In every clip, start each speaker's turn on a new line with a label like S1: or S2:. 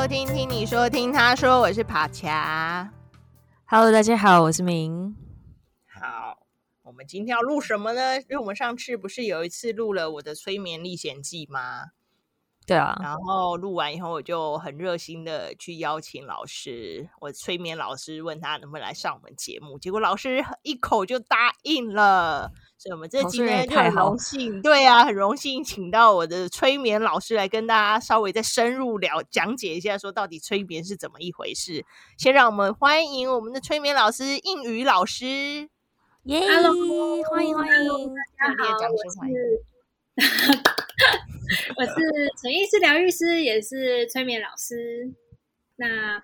S1: 收听，听你说，听他说，我是帕恰。
S2: Hello，大家好，我是明。
S1: 好，我们今天要录什么呢？因为我们上次不是有一次录了我的催眠历险记吗？
S2: 对啊，
S1: 然后录完以后，我就很热心的去邀请老师，我催眠老师问他能不能来上我们节目，结果老师一口就答应了，所以我们这今天就很荣幸，对啊，很荣幸请到我的催眠老师来跟大家稍微再深入了讲解一下，说到底催眠是怎么一回事。先让我们欢迎我们的催眠老师应宇老师，
S2: 耶，Hello，欢迎欢迎，
S1: 热烈掌声欢迎。
S3: 我是陈医师疗愈师，也是催眠老师。那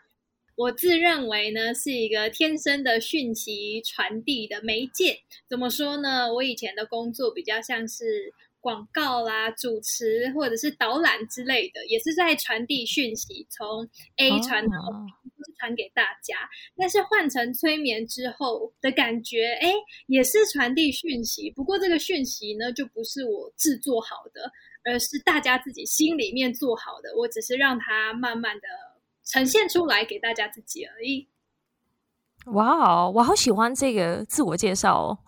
S3: 我自认为呢，是一个天生的讯息传递的媒介。怎么说呢？我以前的工作比较像是广告啦、主持或者是导览之类的，也是在传递讯息，从 A 传到 B，传给大家。但是换成催眠之后的感觉，哎，也是传递讯息，不过这个讯息呢，就不是我制作好的。而是大家自己心里面做好的，我只是让它慢慢的呈现出来给大家自己而已。
S2: 哇哦，我好喜欢这个自我介绍哦，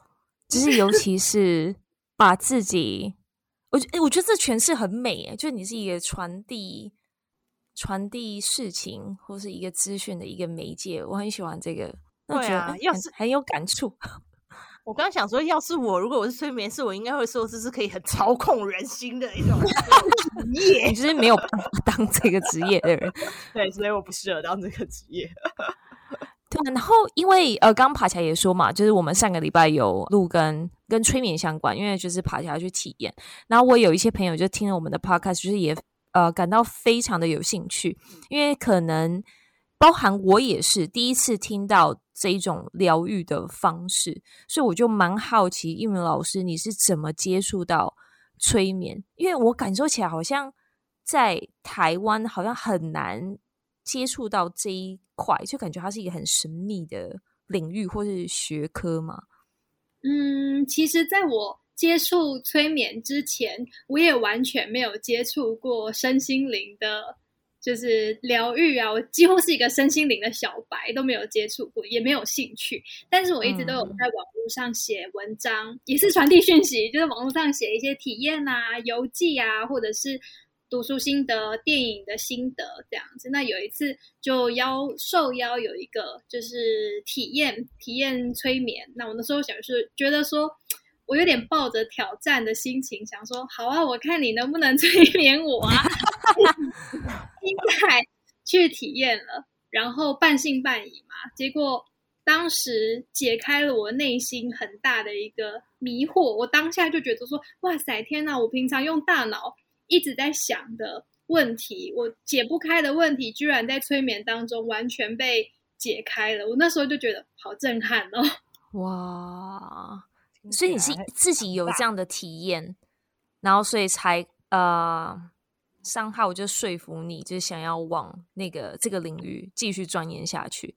S2: 就是尤其是把自己，我觉我觉得这诠释很美诶，就你是一个传递传递事情或是一个资讯的一个媒介，我很喜欢这个。
S1: 对啊，要是
S2: 很有感触。
S1: 我刚刚想说，要是我，如果我是催眠师，我应该会说这是可以很操控人心的一种 职业。
S2: 你就是没有办法当这个职业的人，
S1: 对，所以我不适合当这个职业。
S2: 对，然后因为呃，刚刚爬起来也说嘛，就是我们上个礼拜有录跟跟催眠相关，因为就是爬起来去体验。然后我有一些朋友就听了我们的 podcast，就是也呃感到非常的有兴趣，因为可能包含我也是第一次听到。这一种疗愈的方式，所以我就蛮好奇，一鸣老师你是怎么接触到催眠？因为我感受起来好像在台湾好像很难接触到这一块，就感觉它是一个很神秘的领域或是学科嘛。
S3: 嗯，其实在我接触催眠之前，我也完全没有接触过身心灵的。就是疗愈啊，我几乎是一个身心灵的小白，都没有接触过，也没有兴趣。但是我一直都有在网络上写文章，也是传递讯息，就是网络上写一些体验啊、游记啊，或者是读书心得、电影的心得这样子。那有一次就邀受邀有一个就是体验体验催眠，那我那时候想是觉得说。我有点抱着挑战的心情，想说好啊，我看你能不能 催眠我啊！应该去体验了，然后半信半疑嘛。结果当时解开了我内心很大的一个迷惑，我当下就觉得说：哇塞，天哪！我平常用大脑一直在想的问题，我解不开的问题，居然在催眠当中完全被解开了。我那时候就觉得好震撼哦！
S2: 哇！所以你是自己有这样的体验，然后所以才呃，商号就说服你，就想要往那个这个领域继续钻研下去。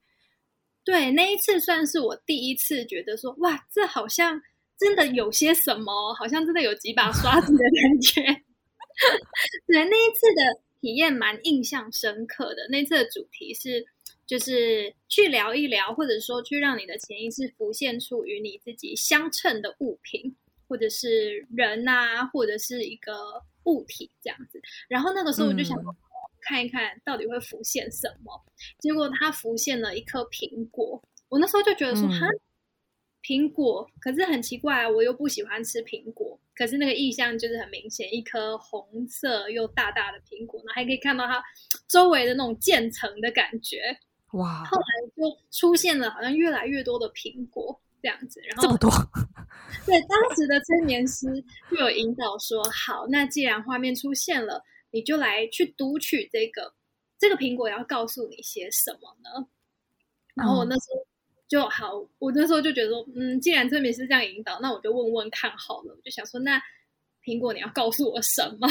S3: 对，那一次算是我第一次觉得说，哇，这好像真的有些什么，好像真的有几把刷子的感觉。对，那一次的体验蛮印象深刻的。那次的主题是。就是去聊一聊，或者说去让你的潜意识浮现出与你自己相称的物品，或者是人啊，或者是一个物体这样子。然后那个时候我就想看一看到底会浮现什么，嗯、结果它浮现了一颗苹果。我那时候就觉得说，哈、嗯，苹果，可是很奇怪啊，我又不喜欢吃苹果。可是那个意象就是很明显，一颗红色又大大的苹果，然后还可以看到它周围的那种渐层的感觉。
S2: 哇！
S3: 后来就出现了，好像越来越多的苹果这样子，然后
S2: 这么多。
S3: 对，当时的催眠师就有引导说：“好，那既然画面出现了，你就来去读取这个这个苹果要告诉你些什么呢？”然后我那时候就好，我那时候就觉得说：“嗯，既然催眠师这样引导，那我就问问看好了。”我就想说：“那苹果你要告诉我什么？”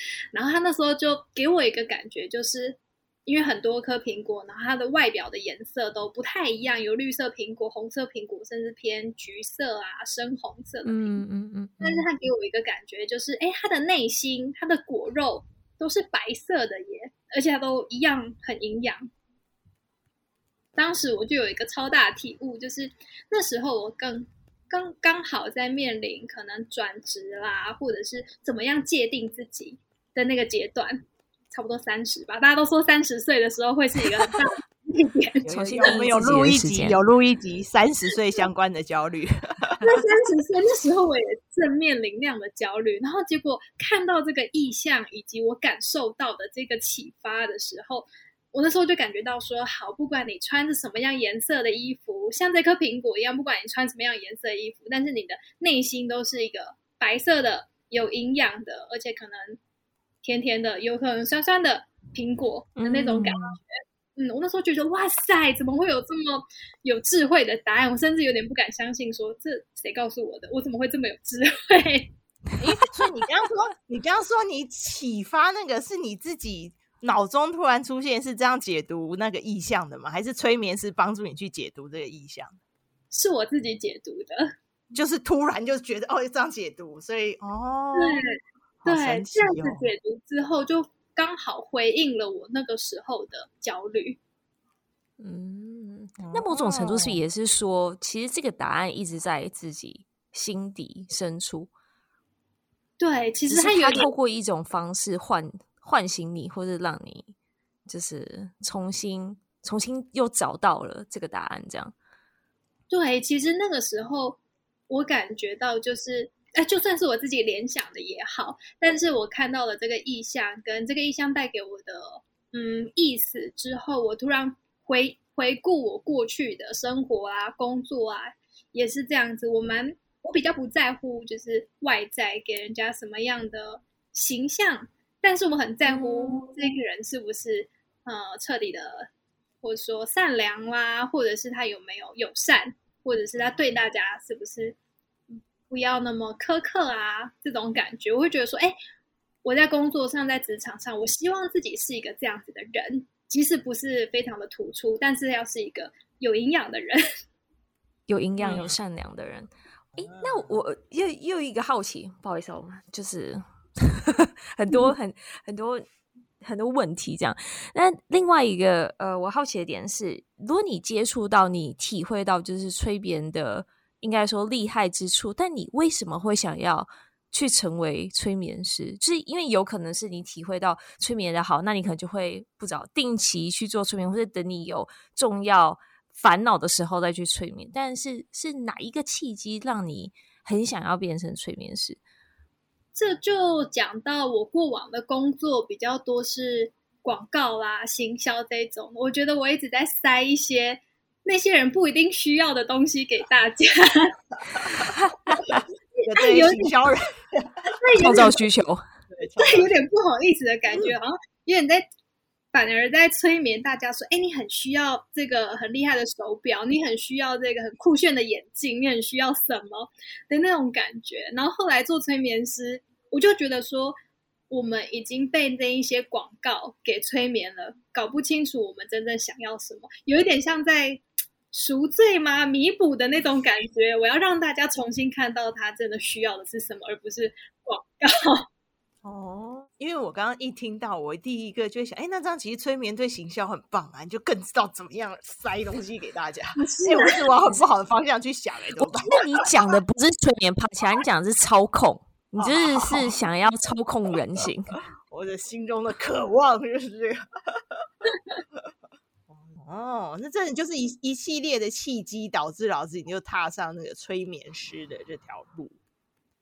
S3: 然后他那时候就给我一个感觉，就是。因为很多颗苹果，然后它的外表的颜色都不太一样，有绿色苹果、红色苹果，甚至偏橘色啊、深红色的苹果。嗯嗯嗯。但是它给我一个感觉，就是哎，它的内心、它的果肉都是白色的耶，而且它都一样很营养。当时我就有一个超大的体悟，就是那时候我刚刚刚好在面临可能转职啦，或者是怎么样界定自己的那个阶段，差不多三十吧。大家都说三十岁的时候会是一个很大的一点。
S1: 重新我们有录一集，有录一集三十岁相关的焦虑。
S3: 那三十岁那时候我也正面临那样的焦虑，然后结果看到这个意向以及我感受到的这个启发的时候，我那时候就感觉到说，好，不管你穿着什么样颜色的衣服，像这颗苹果一样，不管你穿什么样颜色的衣服，但是你的内心都是一个白色的、有营养的，而且可能甜甜的，有可能酸酸的苹果的那种感觉。嗯嗯，我那时候觉得哇塞，怎么会有这么有智慧的答案？我甚至有点不敢相信说，说这谁告诉我的？我怎么会这么有智慧？
S1: 诶，所以你刚刚说，你刚刚说你启发那个是你自己脑中突然出现是这样解读那个意象的吗？还是催眠师帮助你去解读这个意象？
S3: 是我自己解读的，
S1: 就是突然就觉得哦，这样解读，所以哦，
S3: 对对，这样子解读之后就。刚好回应了我那个时候的焦虑。
S2: 嗯，那某种程度是也是说，哦、其实这个答案一直在自己心底深处。
S3: 对，其实他有
S2: 透过一种方式唤唤醒你，或者让你就是重新重新又找到了这个答案。这样。
S3: 对，其实那个时候我感觉到就是。哎，就算是我自己联想的也好，但是我看到了这个意象跟这个意象带给我的嗯意思之后，我突然回回顾我过去的生活啊、工作啊，也是这样子。我蛮我比较不在乎就是外在给人家什么样的形象，但是我很在乎这个人是不是呃彻底的，或者说善良啦，或者是他有没有友善，或者是他对大家是不是。不要那么苛刻啊，这种感觉，我会觉得说，哎，我在工作上，在职场上，我希望自己是一个这样子的人，即使不是非常的突出，但是要是一个有营养的人，
S2: 有营养、有善良的人。哎、嗯，那我又又一个好奇，不好意思，我就是 很多 很很多很多问题这样。那另外一个呃，我好奇的点是，如果你接触到，你体会到，就是催别人的。应该说厉害之处，但你为什么会想要去成为催眠师？就是因为有可能是你体会到催眠的好，那你可能就会不早定期去做催眠，或者等你有重要烦恼的时候再去催眠。但是是哪一个契机让你很想要变成催眠师？
S3: 这就讲到我过往的工作比较多是广告啦、行销这种，我觉得我一直在塞一些。那些人不一定需要的东西给大家，
S1: 对，有点销人，
S2: 创造需求，
S3: 对，有点不好意思的感觉，好像有点在反而在催眠大家说：“哎，你很需要这个很厉害的手表，你很需要这个很酷炫的眼镜，你很需要什么的那种感觉。”然后后来做催眠师，我就觉得说，我们已经被那一些广告给催眠了，搞不清楚我们真正想要什么，有一点像在。赎罪吗？弥补的那种感觉，我要让大家重新看到他真的需要的是什么，而不是广告。
S1: 哦，因为我刚刚一听到，我第一个就想，哎，那这样其实催眠对行销很棒啊，你就更知道怎么样塞东西给大家。是我是往很不好的方向去想，哎，怎么办？
S2: 那你讲的不是催眠爬起来，你讲的是操控，你就是 是想要操控人心。
S1: 我的心中的渴望就是这个。哦，那这就是一一系列的契机，导致老师你就踏上那个催眠师的这条路。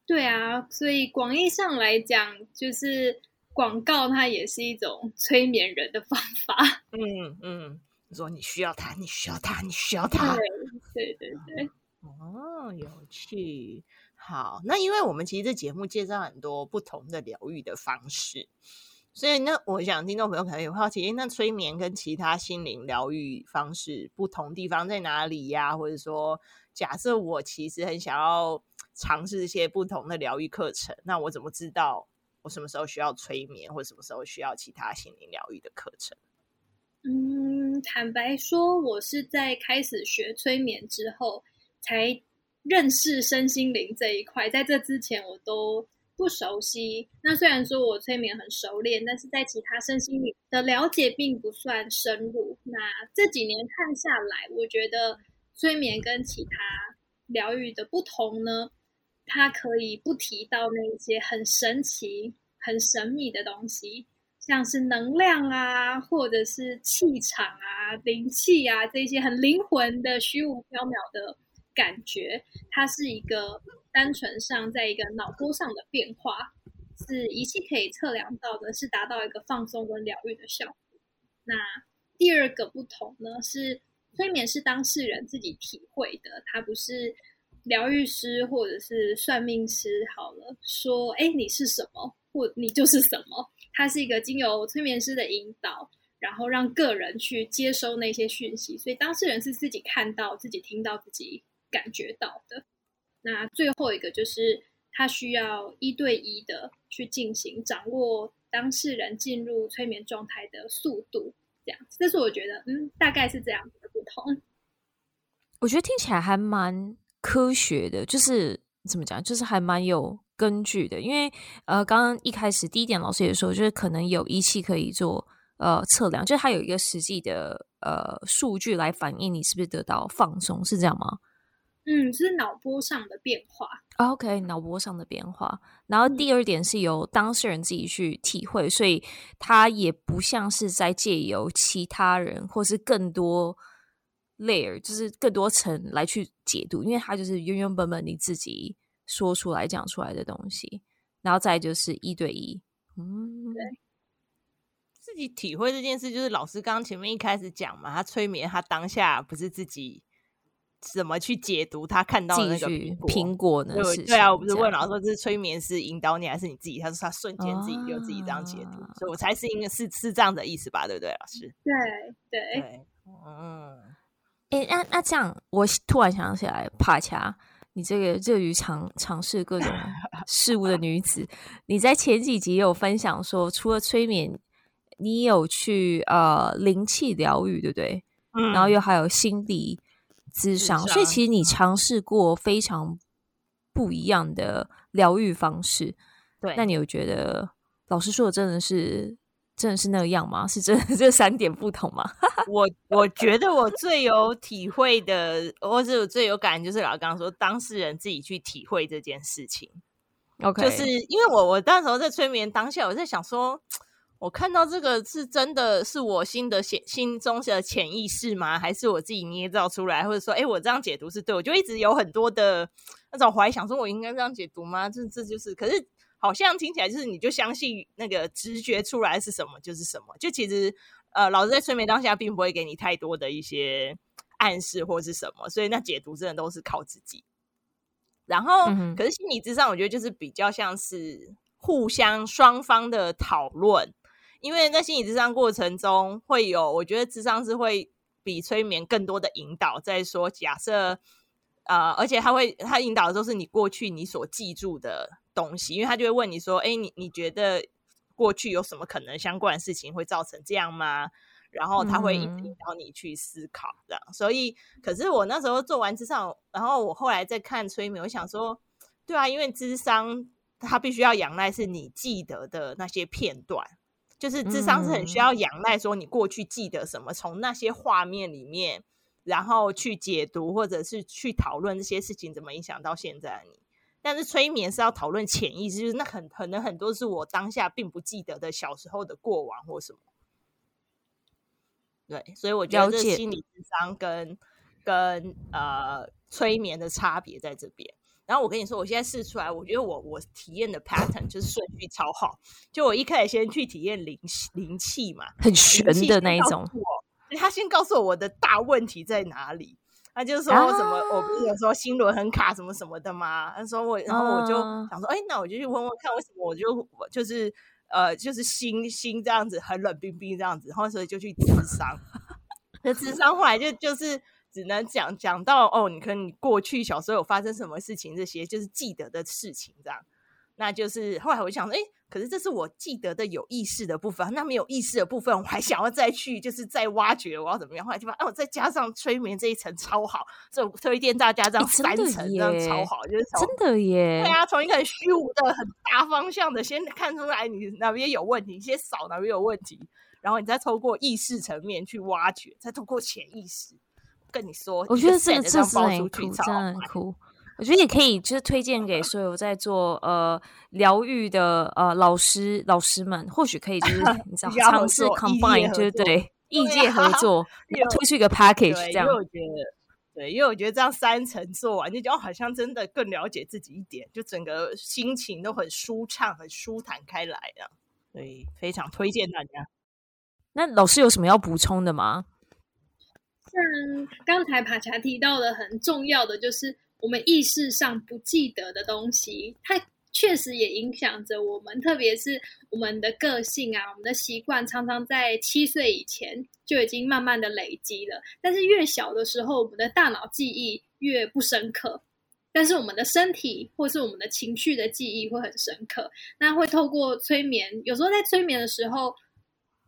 S3: 对啊，所以广义上来讲，就是广告它也是一种催眠人的方法。
S1: 嗯嗯，你说你需要它，你需要它，你需要它。
S3: 对对对对。
S1: 哦，有趣。好，那因为我们其实这节目介绍很多不同的疗愈的方式。所以，那我想听众朋友可能有好奇，那催眠跟其他心灵疗愈方式不同地方在哪里呀？或者说，假设我其实很想要尝试一些不同的疗愈课程，那我怎么知道我什么时候需要催眠，或者什么时候需要其他心灵疗愈的课程？
S3: 嗯，坦白说，我是在开始学催眠之后才认识身心灵这一块，在这之前我都。不熟悉。那虽然说我催眠很熟练，但是在其他身心灵的了解并不算深入。那这几年看下来，我觉得催眠跟其他疗愈的不同呢，它可以不提到那些很神奇、很神秘的东西。像是能量啊，或者是气场啊、灵气啊，这些很灵魂的虚无缥缈的感觉，它是一个单纯上在一个脑波上的变化，是仪器可以测量到的，是达到一个放松跟疗愈的效果。那第二个不同呢，是催眠是当事人自己体会的，他不是疗愈师或者是算命师。好了，说哎，你是什么，或你就是什么。它是一个经由催眠师的引导，然后让个人去接收那些讯息，所以当事人是自己看到、自己听到、自己感觉到的。那最后一个就是，他需要一对一的去进行，掌握当事人进入催眠状态的速度，这样。这是我觉得，嗯，大概是这样子的不同。
S2: 我觉得听起来还蛮科学的，就是怎么讲，就是还蛮有。根据的，因为呃，刚刚一开始第一点，老师也说，就是可能有仪器可以做呃测量，就是它有一个实际的呃数据来反映你是不是得到放松，是这样吗？
S3: 嗯，是脑波上的变化。
S2: OK，脑波上的变化。然后第二点是由当事人自己去体会，嗯、所以他也不像是在借由其他人或是更多 layer，就是更多层来去解读，因为他就是原原本本你自己。说出来讲出来的东西，然后再就是一对一，嗯，
S3: 对，
S1: 自己体会这件事，就是老师刚刚前面一开始讲嘛，他催眠，他当下不是自己怎么去解读他看到的那个
S2: 苹果呢？
S1: 对，对啊，我不是问老师说这是催眠师引导你，还是你自己？他说他瞬间自己就自己这样解读，啊、所以我猜是应该是是这样的意思吧？对不对，老师？
S3: 对对对，
S1: 嗯，
S2: 哎，那那这样，我突然想起来，帕恰。你这个热于尝尝试各种 事物的女子，你在前几集有分享说，除了催眠，你有去呃灵气疗愈，对不对？嗯，然后又还有心理咨商，所以其实你尝试过非常不一样的疗愈方式。对，那你有觉得老师说的真的是？真的是那样吗？是真的 这三点不同吗？
S1: 我我觉得我最有体会的，或者我最有感，就是老刚刚说当事人自己去体会这件事情。
S2: OK，
S1: 就是因为我我那时候在催眠当下，我在想说，我看到这个是真的是我心的潜心中的潜意识吗？还是我自己捏造出来？或者说，哎，我这样解读是对？我就一直有很多的那种怀疑，想说我应该这样解读吗？这这就是，可是。好像听起来就是你就相信那个直觉出来是什么就是什么，就其实呃，老师在催眠当下并不会给你太多的一些暗示或是什么，所以那解读真的都是靠自己。然后，嗯、可是心理之上我觉得就是比较像是互相双方的讨论，因为在心理智商过程中会有，我觉得智商是会比催眠更多的引导，在说假设呃，而且他会他引导的都是你过去你所记住的。东西，因为他就会问你说：“哎，你你觉得过去有什么可能相关的事情会造成这样吗？”然后他会引导你去思考这样。嗯、所以，可是我那时候做完智商，然后我后来在看催眠，我想说：“对啊，因为智商它必须要仰赖是你记得的那些片段，就是智商是很需要仰赖说你过去记得什么，从那些画面里面，然后去解读或者是去讨论这些事情怎么影响到现在的你。”但是催眠是要讨论潜意识，就是那很可能很多是我当下并不记得的小时候的过往或什么。对，所以我觉得这心理智商跟跟呃催眠的差别在这边。然后我跟你说，我现在试出来，我觉得我我体验的 pattern 就是顺序超好。就我一开始先去体验灵灵气嘛，
S2: 很玄的那一种。
S1: 他先告诉我我的大问题在哪里。他就是说什么，我不是有说心轮很卡什么什么的吗？他说我，然后我就想说，哎，那我就去问问看，为什么我就我就是呃，就是心心这样子很冷冰冰这样子，然后所以就去智商。那智商后来就就是只能讲讲到哦，你可能你过去小时候有发生什么事情，这些就是记得的事情这样。那就是后来我就想说，哎。可是这是我记得的有意识的部分，那没有意识的部分，我还想要再去，就是再挖掘我要怎么样？后来就发现，哦，再加上催眠这一层超好，这我推荐大家这样三层这样超好，就是
S2: 真的耶。
S1: 对啊，从一个很虚无的、很大方向的，先看出来你哪边有问题，先扫哪边有问题，然后你再透过意识层面去挖掘，再透过潜意识跟你说。
S2: 我觉得这个这是很酷，真的很酷。我觉得也可以，就是推荐给所有在做呃疗愈的呃老师老师们，或许可以就是 你知道尝试 combine，就是对异界合作，推出一个 package 这样。因为我觉得，
S1: 对，因为我觉得这样三层做完，就觉得好像真的更了解自己一点，就整个心情都很舒畅、很舒坦开来的，所以非常推荐大家。
S2: 那老师有什么要补充的吗？
S3: 像刚才帕恰提到的，很重要的就是。我们意识上不记得的东西，它确实也影响着我们，特别是我们的个性啊，我们的习惯，常常在七岁以前就已经慢慢的累积了。但是越小的时候，我们的大脑记忆越不深刻，但是我们的身体或是我们的情绪的记忆会很深刻。那会透过催眠，有时候在催眠的时候。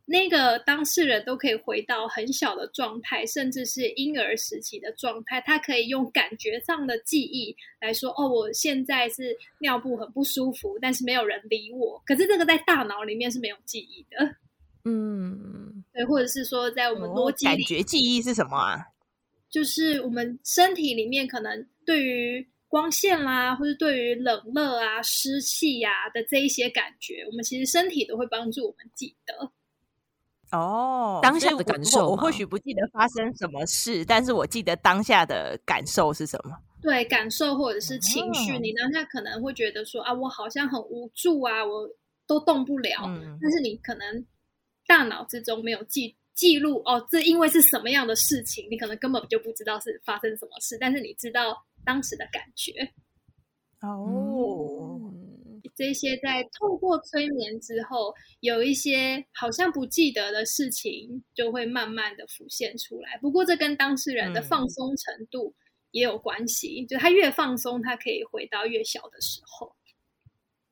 S3: 那个当事人都可以回到很小的状态，甚至是婴儿时期的状态。他可以用感觉上的记忆来说：“哦，我现在是尿布很不舒服，但是没有人理我。”可是这个在大脑里面是没有记忆的。嗯，对，或者是说，在我们逻辑里，
S1: 感觉记忆是什么啊？
S3: 就是我们身体里面可能对于光线啦，或者对于冷热啊、湿气呀的这一些感觉，我们其实身体都会帮助我们记得。
S1: 哦，
S2: 当下的感受，
S1: 我，我或许不记得发生什么事，但是我记得当下的感受是什么？
S3: 对，感受或者是情绪，嗯、你当下可能会觉得说啊，我好像很无助啊，我都动不了。嗯、但是你可能大脑之中没有记记录哦，这因为是什么样的事情，你可能根本就不知道是发生什么事，但是你知道当时的感觉。
S1: 哦。嗯
S3: 这些在透过催眠之后，有一些好像不记得的事情，就会慢慢的浮现出来。不过，这跟当事人的放松程度也有关系。嗯、就他越放松，他可以回到越小的时候。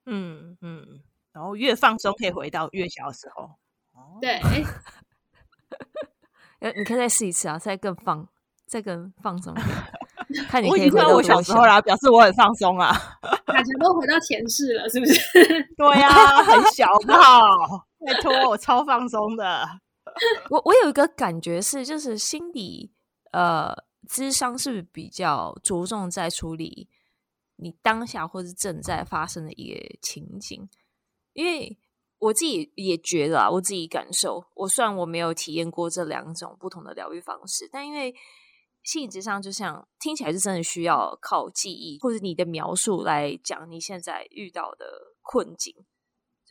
S1: 嗯嗯，然后越放松可以回到越小的时候。
S3: 对。
S2: 你可以再试一次啊，再更放，再更放松。看你
S1: 可以回到我小时候啦，表示我很放松啊。
S3: 感觉都回到前世了，是不是？
S1: 对呀、啊，很小好拜托，我超放松的。
S2: 我我有一个感觉是，就是心理呃，智商是不是比较着重在处理你当下或是正在发生的一个情景？因为我自己也觉得啊，我自己感受，我虽然我没有体验过这两种不同的疗愈方式，但因为。性质上就像听起来是真的需要靠记忆或者你的描述来讲你现在遇到的困境，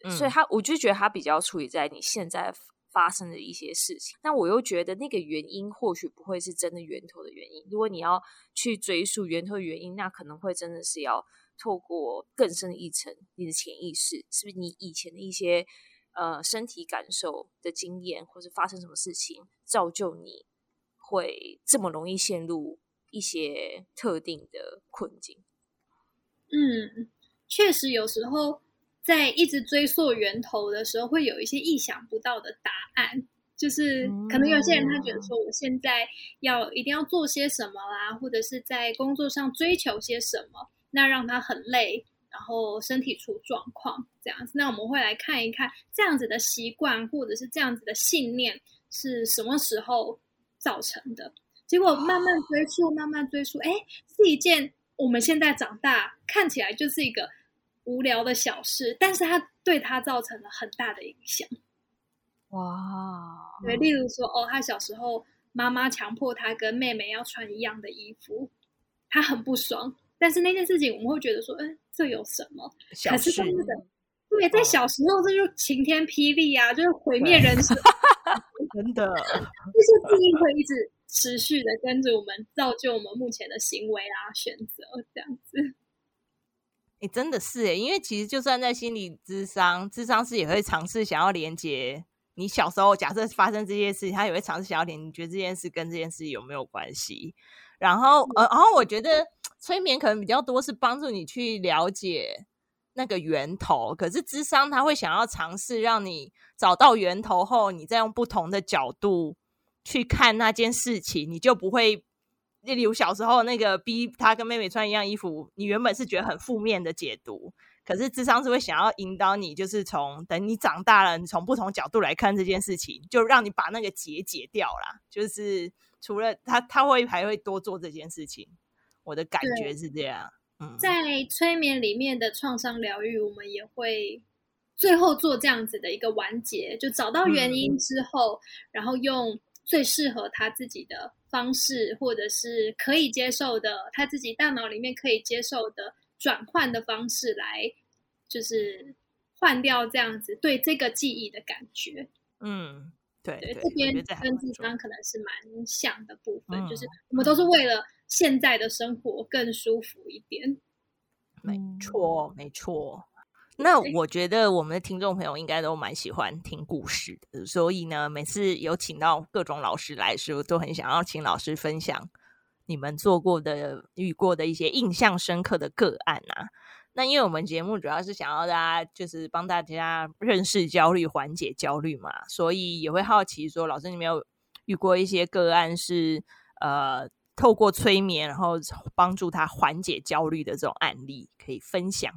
S2: 嗯、所以他我就觉得他比较处理在你现在发生的一些事情。但我又觉得那个原因或许不会是真的源头的原因。如果你要去追溯源头的原因，那可能会真的是要透过更深的一层，你的潜意识是不是你以前的一些呃身体感受的经验，或是发生什么事情造就你。会这么容易陷入一些特定的困境？
S3: 嗯，确实，有时候在一直追溯源头的时候，会有一些意想不到的答案。就是可能有些人他觉得说，我现在要一定要做些什么啦，或者是在工作上追求些什么，那让他很累，然后身体出状况这样子。那我们会来看一看这样子的习惯，或者是这样子的信念是什么时候造成的。结果慢慢追溯，慢慢追溯，哎，是一件我们现在长大看起来就是一个无聊的小事，但是它对他造成了很大的影响。
S2: 哇，
S3: 对，例如说，哦，他小时候妈妈强迫他跟妹妹要穿一样的衣服，他很不爽。但是那件事情，我们会觉得说，嗯，这有什么？
S1: 小事。
S3: 可是真的，对，在小时候这就晴天霹雳啊，就是毁灭人生。
S1: 真的，
S3: 就是记忆会一直持续的跟着我们，造就我们目前的行为啊、选择这样子。
S1: 哎、欸，真的是哎，因为其实就算在心理智商，智商师也会尝试想要连接你小时候，假设发生这些事情，他也会尝试想要连，你觉得这件事跟这件事有没有关系？然后，呃，然后我觉得催眠可能比较多是帮助你去了解那个源头。可是智商他会想要尝试让你找到源头后，你再用不同的角度去看那件事情，你就不会，例如小时候那个逼他跟妹妹穿一样衣服，你原本是觉得很负面的解读。可是智商是会想要引导你，就是从等你长大了，你从不同角度来看这件事情，就让你把那个结解掉啦。就是除了他，他会还会多做这件事情。我的感觉是这样。嗯，
S3: 在催眠里面的创伤疗愈，我们也会最后做这样子的一个完结，就找到原因之后，嗯、然后用最适合他自己的方式，或者是可以接受的，他自己大脑里面可以接受的。转换的方式来，就是换掉这样子对这个记忆的感觉。
S1: 嗯，对，对，
S3: 这边跟智商可能是蛮像的部分，嗯，就是我们都是为了现在的生活更舒服一点。
S1: 没错，没错。那我觉得我们的听众朋友应该都蛮喜欢听故事的，所以呢，每次有请到各种老师来的时候，都很想要请老师分享。你们做过的、遇过的一些印象深刻的个案啊？那因为我们节目主要是想要大家就是帮大家认识焦虑、缓解焦虑嘛，所以也会好奇说，老师你没有遇过一些个案是呃透过催眠然后帮助他缓解焦虑的这种案例可以分享？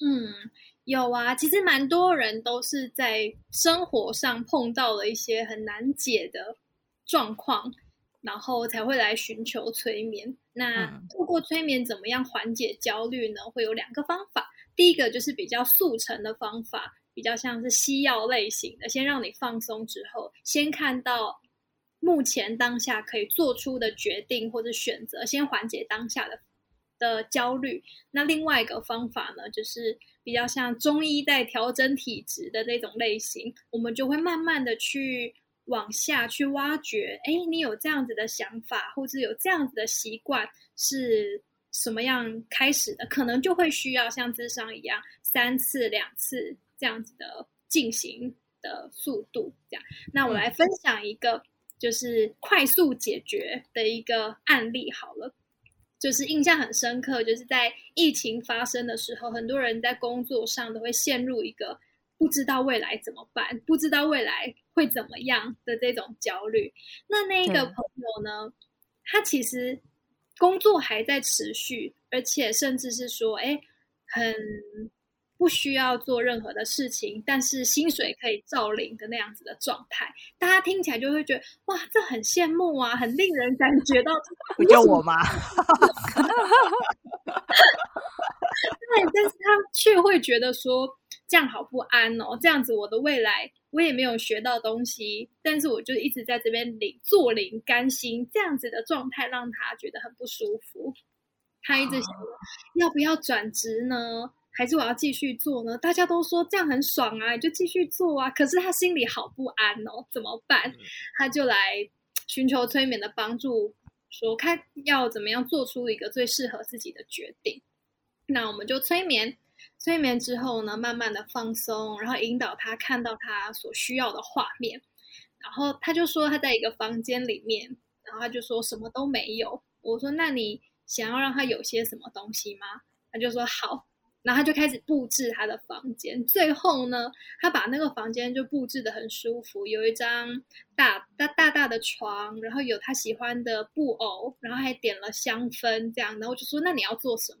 S3: 嗯，有啊，其实蛮多人都是在生活上碰到了一些很难解的状况。然后才会来寻求催眠。那透过催眠怎么样缓解焦虑呢？会有两个方法。第一个就是比较速成的方法，比较像是西药类型的，先让你放松之后，先看到目前当下可以做出的决定或者选择，先缓解当下的的焦虑。那另外一个方法呢，就是比较像中医在调整体质的那种类型，我们就会慢慢的去。往下去挖掘，哎，你有这样子的想法，或者有这样子的习惯，是什么样开始的？可能就会需要像智商一样，三次两次这样子的进行的速度，这样。那我来分享一个，就是快速解决的一个案例好了，就是印象很深刻，就是在疫情发生的时候，很多人在工作上都会陷入一个。不知道未来怎么办，不知道未来会怎么样的这种焦虑。那那一个朋友呢？他其实工作还在持续，而且甚至是说，哎，很不需要做任何的事情，但是薪水可以照领的那样子的状态。大家听起来就会觉得，哇，这很羡慕啊，很令人感觉到。
S1: 不就我吗？
S3: 对，但是他却会觉得说。这样好不安哦，这样子我的未来我也没有学到东西，但是我就一直在这边领坐领甘心，这样子的状态让他觉得很不舒服。他一直想要不要转职呢？还是我要继续做呢？大家都说这样很爽啊，你就继续做啊。可是他心里好不安哦，怎么办？他就来寻求催眠的帮助，说看要怎么样做出一个最适合自己的决定。那我们就催眠。催眠之后呢，慢慢的放松，然后引导他看到他所需要的画面。然后他就说他在一个房间里面，然后他就说什么都没有。我说那你想要让他有些什么东西吗？他就说好。然后他就开始布置他的房间。最后呢，他把那个房间就布置得很舒服，有一张大大大大的床，然后有他喜欢的布偶，然后还点了香氛这样。然后就说那你要做什么？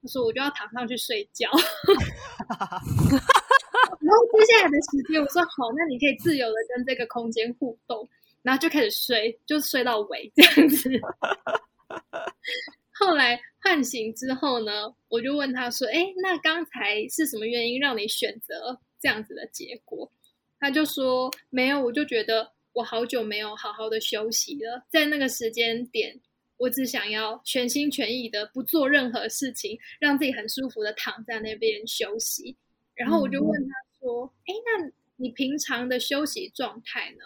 S3: 他说：“我就要躺上去睡觉。”然后接下来的时间，我说：“好，那你可以自由的跟这个空间互动。”然后就开始睡，就睡到尾这样子。后来唤醒之后呢，我就问他说：“哎，那刚才是什么原因让你选择这样子的结果？”他就说：“没有，我就觉得我好久没有好好的休息了，在那个时间点。”我只想要全心全意的不做任何事情，让自己很舒服的躺在那边休息。然后我就问他说：“哎、嗯，那你平常的休息状态呢？”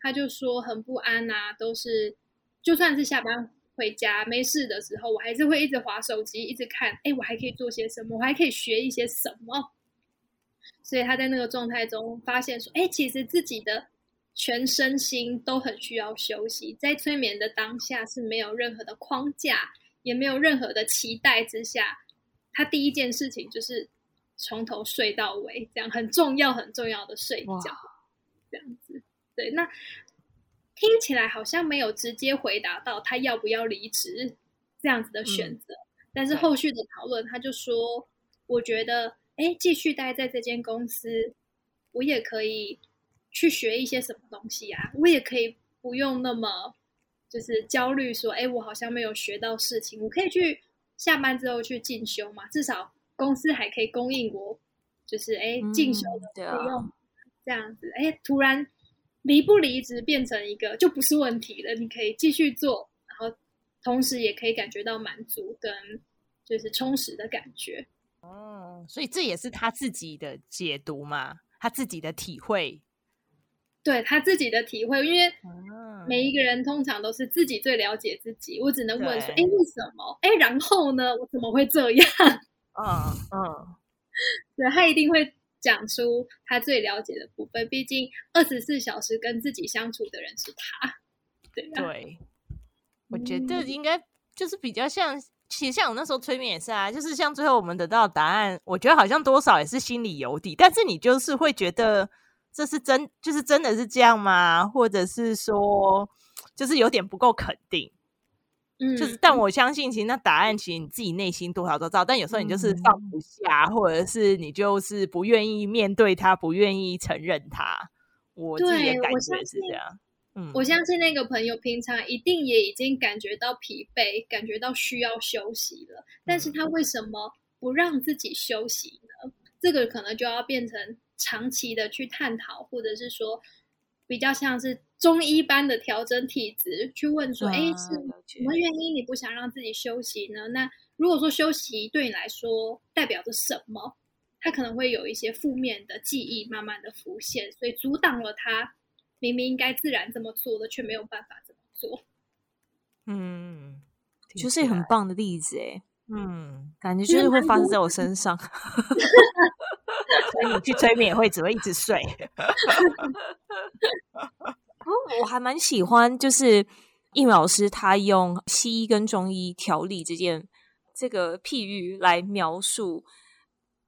S3: 他就说很不安啊，都是就算是下班回家没事的时候，我还是会一直划手机，一直看。哎，我还可以做些什么？我还可以学一些什么？所以他在那个状态中发现说：“哎，其实自己的。”全身心都很需要休息，在催眠的当下是没有任何的框架，也没有任何的期待之下，他第一件事情就是从头睡到尾，这样很重要很重要的睡觉，这样子。对，那听起来好像没有直接回答到他要不要离职这样子的选择，嗯、但是后续的讨论，他就说，我觉得，哎，继续待在这间公司，我也可以去学一些什么东西啊，我也可以不用那么就是焦虑，说，哎，我好像没有学到事情，我可以去下班之后去进修嘛，至少。公司还可以供应我，就是哎进修的费用，这样子哎，突然离不离职变成一个就不是问题了，你可以继续做，然后同时也可以感觉到满足跟就是充实的感觉。
S1: 哦，所以这也是他自己的解读嘛，他自己的体会，
S3: 对他自己的体会，因为每一个人通常都是自己最了解自己，我只能问说，哎，为什么？哎，然后呢？我怎么会这样？
S1: 嗯嗯，
S3: 对，他一定会讲出他最了解的部分。毕竟二十四小时跟自己相处的人是他。对啊，
S1: 对，我觉得应该就是比较像，其实像我那时候催眠也是啊，就是像最后我们得到的答案，我觉得好像多少也是心里有底，但是你就是会觉得这是真，就是真的是这样吗？或者是说，就是有点不够肯定。嗯，就是，但我相信，其实那答案，其实你自己内心多少都知道。但有时候你就是放不下，嗯、或者是你就是不愿意面对他，不愿意承认他。我自己的感觉是这样。嗯，
S3: 我相信那个朋友平常一定也已经感觉到疲惫，感觉到需要休息了。但是他为什么不让自己休息呢？嗯、这个可能就要变成长期的去探讨，或者是说。比较像是中医般的调整体质，去问说：“哎、啊，是什么原因你不想让自己休息呢？”那如果说休息对你来说代表着什么，他可能会有一些负面的记忆慢慢的浮现，所以阻挡了他明明应该自然这么做的，却没有办法这么做。
S1: 嗯，
S2: 就是很棒的例子哎。嗯，感觉就是会发生在我身上。
S1: 所以你去催眠也会只会一直睡。
S2: 不我还蛮喜欢，就是易老师他用西医跟中医调理这件这个譬喻来描述，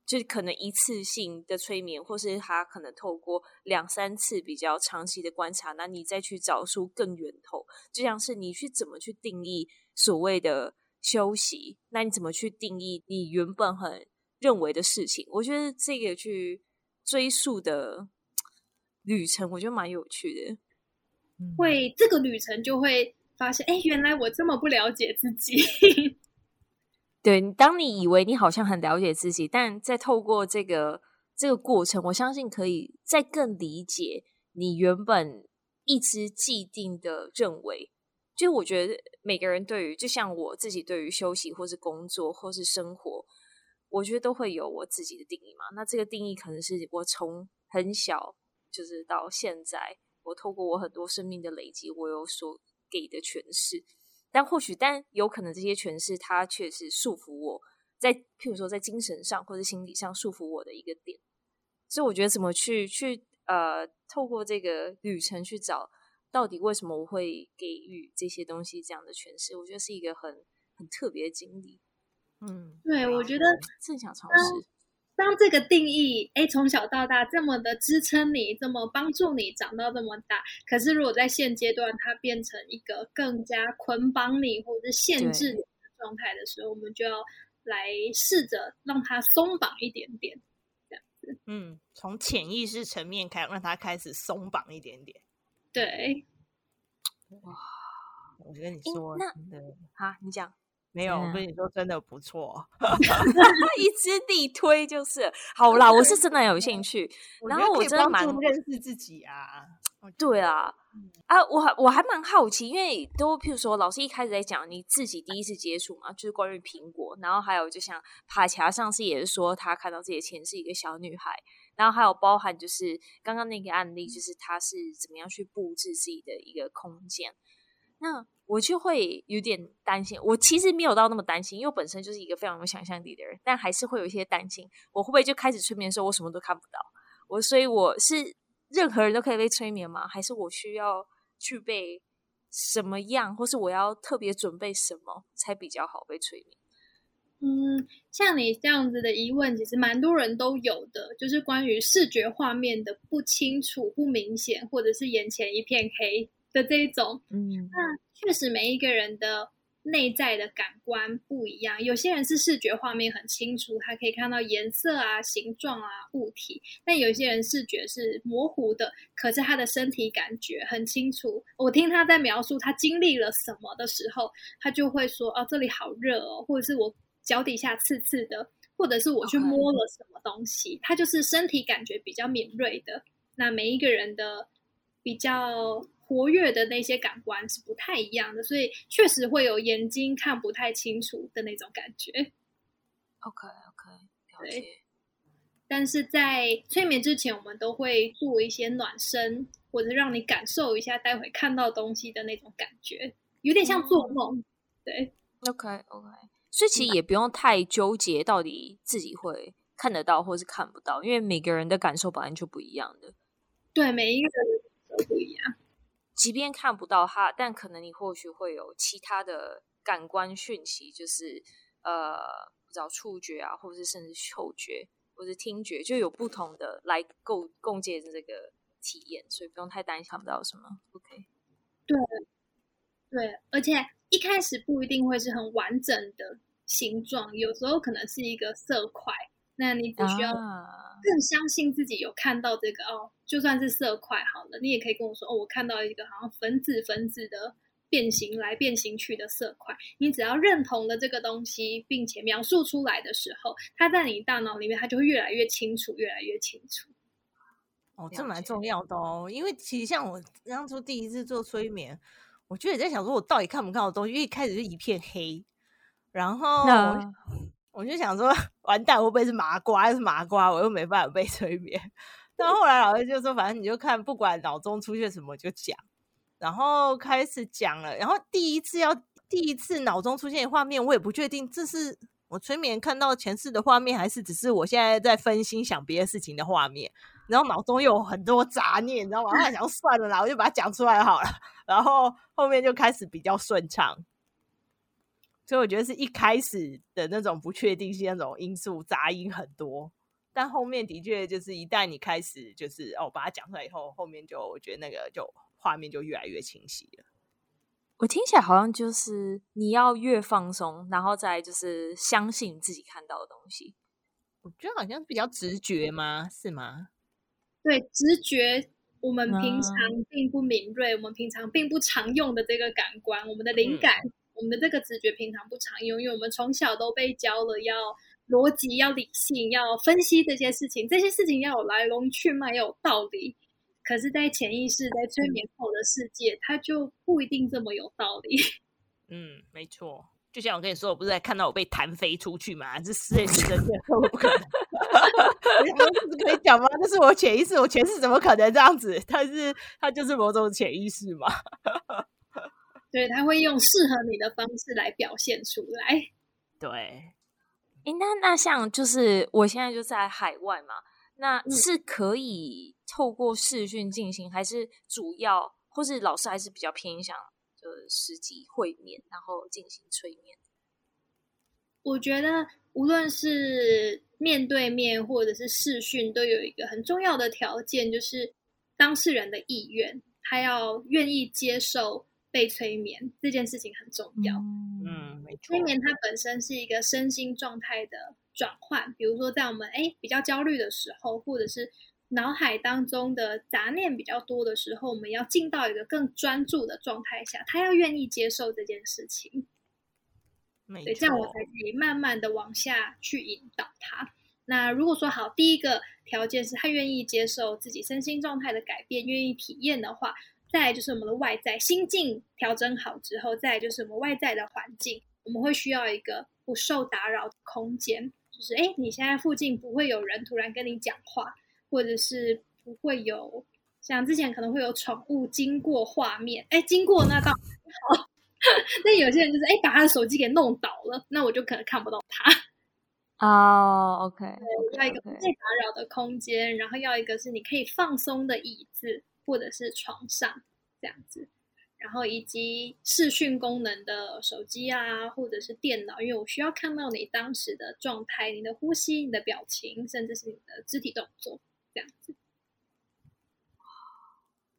S2: 就可能一次性的催眠，或是他可能透过两三次比较长期的观察，那你再去找出更源头，就像是你去怎么去定义所谓的休息，那你怎么去定义你原本很认为的事情？我觉得这个去追溯的旅程，我觉得蛮有趣的。
S3: 会这个旅程就会发现，哎，原来我这么不了解自己。
S2: 对，当你以为你好像很了解自己，但在透过这个这个过程，我相信可以再更理解你原本一直既定的认为。就我觉得每个人对于，就像我自己对于休息，或是工作，或是生活，我觉得都会有我自己的定义嘛。那这个定义可能是我从很小就是到现在。我透过我很多生命的累积，我有所给的诠释，但或许，但有可能这些诠释，它却是束缚我在，譬如说在精神上或者心理上束缚我的一个点。所以我觉得怎么去去呃，透过这个旅程去找到底为什么我会给予这些东西这样的诠释，我觉得是一个很很特别的经历。
S3: 嗯，对，我觉得
S2: 正想尝试。
S3: 当这个定义，哎，从小到大这么的支撑你，这么帮助你长到这么大，可是如果在现阶段它变成一个更加捆绑你或者是限制你的状态的时候，我们就要来试着让它松绑一点点，这样子。
S1: 嗯，从潜意识层面开，让它开始松绑一点点。
S3: 对。
S1: 哇，我跟你说，
S2: 那对，好，你讲。
S1: 没有，我跟你说，真的不错，
S2: 一直地推就是好啦。我是真的有兴趣，然后我真的蛮
S1: 认识自己啊。
S2: 对啊，啊，我还我还蛮好奇，因为都譬如说，老师一开始在讲你自己第一次接触嘛，就是关于苹果，然后还有就像帕恰上次也是说他看到自己的钱是一个小女孩，然后还有包含就是刚刚那个案例，就是他是怎么样去布置自己的一个空间，那。我就会有点担心，我其实没有到那么担心，因为我本身就是一个非常有想象力的人，但还是会有一些担心，我会不会就开始催眠的时候，我什么都看不到？我所以我是任何人都可以被催眠吗？还是我需要具备什么样，或是我要特别准备什么才比较好被催眠？
S3: 嗯，像你这样子的疑问，其实蛮多人都有的，就是关于视觉画面的不清楚、不明显，或者是眼前一片黑的这一种。嗯，那确实每一个人的内在的感官不一样，有些人是视觉画面很清楚，他可以看到颜色啊、形状啊、物体；但有些人视觉是模糊的，可是他的身体感觉很清楚。我听他在描述他经历了什么的时候，他就会说：“哦，这里好热哦，或者是我。”脚底下刺刺的，或者是我去摸了什么东西，他就是身体感觉比较敏锐的。那每一个人的比较活跃的那些感官是不太一样的，所以确实会有眼睛看不太清楚的那种感觉。
S2: OK OK，
S3: 对。但是在催眠之前，我们都会做一些暖身，或者让你感受一下待会看到东西的那种感觉，有点像做梦。对
S2: ，OK OK。所以其实也不用太纠结，到底自己会看得到或是看不到，因为每个人的感受本来就不一样的。
S3: 对，每一个人都不一样。
S2: 即便看不到它，但可能你或许会有其他的感官讯息，就是呃，不知道触觉啊，或者是甚至嗅觉，或者听觉，就有不同的来共共建这个体验，所以不用太担心看不到什么。OK，
S3: 对，对，而且一开始不一定会是很完整的。形状有时候可能是一个色块，那你只需要更相信自己有看到这个、啊、哦，就算是色块好了，你也可以跟我说哦，我看到一个好像粉紫粉紫的变形来变形去的色块。你只要认同了这个东西，并且描述出来的时候，它在你大脑里面，它就会越来越清楚，越来越清楚。
S1: 哦，这蛮重要的哦，因为其实像我当初第一次做催眠，我就也在想说，我到底看不看到东西？因为一开始是一片黑。然后我，就想说，完蛋，会不会是麻瓜？还是麻瓜，我又没办法被催眠。但后来老师就说，反正你就看，不管脑中出现什么就讲。然后开始讲了。然后第一次要第一次脑中出现画面，我也不确定这是我催眠看到前世的画面，还是只是我现在在分心想别的事情的画面。然后脑中有很多杂念，你知道吗？我想算了啦，我就把它讲出来好了。然后后面就开始比较顺畅。所以我觉得是一开始的那种不确定性，那种因素杂音很多，但后面的确就是一旦你开始就是哦把它讲出来以后，后面就我觉得那个就画面就越来越清晰了。
S2: 我听起来好像就是你要越放松，然后再就是相信自己看到的东西。
S1: 我觉得好像比较直觉吗？是吗？
S3: 对，直觉我们平常并不敏锐，嗯、我们平常并不常用的这个感官，我们的灵感。嗯我们的这个直觉平常不常用，因为我们从小都被教了要逻辑、要理性、要分析这些事情，这些事情要有来龙去脉、要有道理。可是，在潜意识、在催眠后的世界，它就不一定这么有道理。
S1: 嗯，没错。就像我跟你说，我不是在看到我被弹飞出去吗？这是真的，不可能。这是可以讲吗？这是我潜意识，我前世怎么可能这样子？但是它就是某种潜意识嘛。
S3: 对，他会用适合你的方式来表现出来。
S1: 对，
S2: 诶，那那像就是我现在就在海外嘛，那是可以透过视讯进行，嗯、还是主要或是老师还是比较偏向就是实际会面，然后进行催眠？
S3: 我觉得无论是面对面或者是视讯，都有一个很重要的条件，就是当事人的意愿，他要愿意接受。被催眠这件事情很重要。
S1: 嗯，没错。
S3: 催眠它本身是一个身心状态的转换，比如说在我们诶比较焦虑的时候，或者是脑海当中的杂念比较多的时候，我们要进到一个更专注的状态下，他要愿意接受这件事情。
S1: 没错。
S3: 对，这样我才可以慢慢的往下去引导他。那如果说好，第一个条件是他愿意接受自己身心状态的改变，愿意体验的话。再来就是我们的外在心境调整好之后，再来就是我们外在的环境，我们会需要一个不受打扰的空间，就是哎，你现在附近不会有人突然跟你讲话，或者是不会有像之前可能会有宠物经过画面，哎，经过那倒好，那有些人就是哎把他的手机给弄倒了，那我就可能看不到他。
S2: 哦、oh，OK，
S3: 要一个不被打扰的空间然后要一个是你可以放松的椅子。或者是床上这样子，然后以及视讯功能的手机啊，或者是电脑，因为我需要看到你当时的状态、你的呼吸、你的表情，甚至是你的肢体动作，这样子。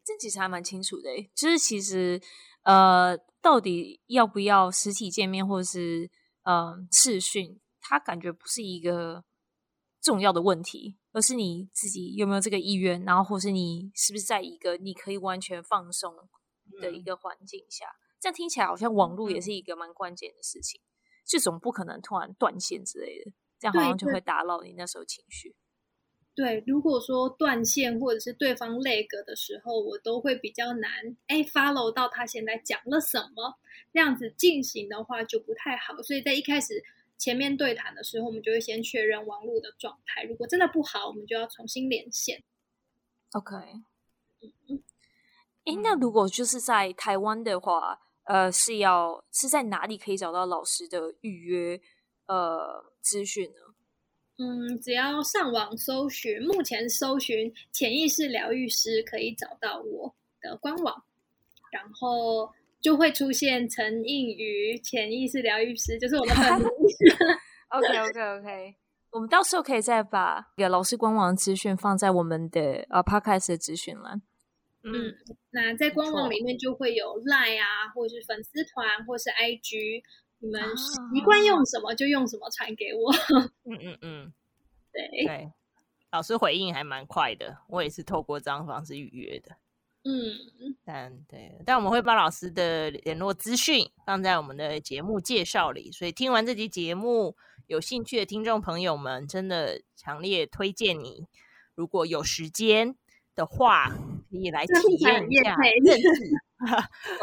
S2: 这其实还蛮清楚的，就是其实呃，到底要不要实体见面，或者是呃视讯，它感觉不是一个重要的问题，而是你自己有没有这个意愿，然后或是你是不是在一个你可以完全放松的一个环境下，嗯、这样听起来好像网络也是一个蛮关键的事情，这种不可能突然断线之类的，这样好像就会打扰你那时候情绪。
S3: 对，如果说断线或者是对方 lag 的时候，我都会比较难哎 follow 到他现在讲了什么，这样子进行的话就不太好。所以在一开始前面对谈的时候，我们就会先确认网络的状态。如果真的不好，我们就要重新连线。
S2: OK。嗯。哎，那如果就是在台湾的话，呃，是要是在哪里可以找到老师的预约呃资讯呢？
S3: 嗯，只要上网搜寻，目前搜寻潜意识疗愈师可以找到我的官网，然后就会出现陈映瑜潜意识疗愈师，就是我的 本名。
S2: OK OK OK，我们到时候可以再把一个老师官网资讯放在我们的呃 Podcast 的资讯栏。
S3: 嗯，那在官网里面就会有 Line 啊，或者是粉丝团，或是 IG，你们习惯用什么就用什么传给我。
S1: 嗯 嗯嗯，
S3: 对
S1: 对，老师回应还蛮快的，我也是透过这样方式预约的。
S3: 嗯，
S1: 但对，但我们会把老师的联络资讯放在我们的节目介绍里，所以听完这集节目，有兴趣的听众朋友们，真的强烈推荐你，如果有时间的话。可以来体验一下认识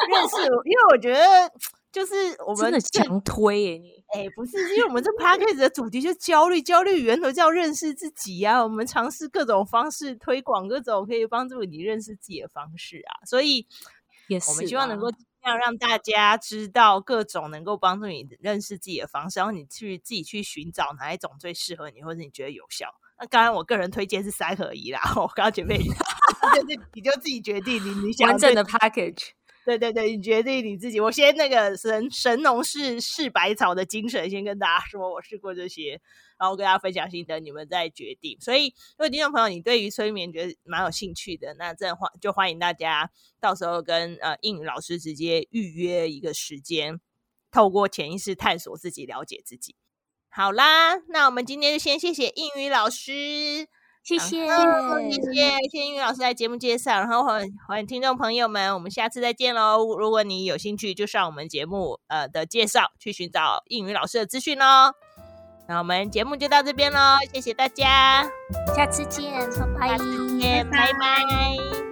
S1: 认识，因为我觉得就是我
S2: 们强推耶你，
S1: 哎，不是，因为我们这 podcast 的主题就是焦虑，焦虑源头叫认识自己啊。我们尝试各种方式推广各种可以帮助你认识自己的方式啊，所以
S2: 也是，
S1: 我们希望能够尽量让大家知道各种能够帮助你认识自己的方式，然后你去自己去寻找哪一种最适合你，或者你觉得有效。那刚刚我个人推荐是三合一啦，我刚刚准备。就是你就自己决定你你想
S2: 完整的 package，
S1: 对对对，你决定你自己。我先那个神神农氏试百草的精神，先跟大家说，我试过这些，然后跟大家分享心得，你们再决定。所以，如果听众朋友你对于催眠觉得蛮有兴趣的，那这样欢就欢迎大家到时候跟呃映瑜老师直接预约一个时间，透过潜意识探索自己，了解自己。好啦，那我们今天就先谢谢映瑜老师。
S2: 谢谢，
S1: 谢谢，谢谢英语老师在节目介绍，然后欢欢迎听众朋友们，我们下次再见喽！如果你有兴趣，就上我们节目呃的介绍去寻找英语老师的资讯哦。那我们节目就到这边喽，谢谢大家，
S2: 下次见，拜拜，
S1: 拜拜。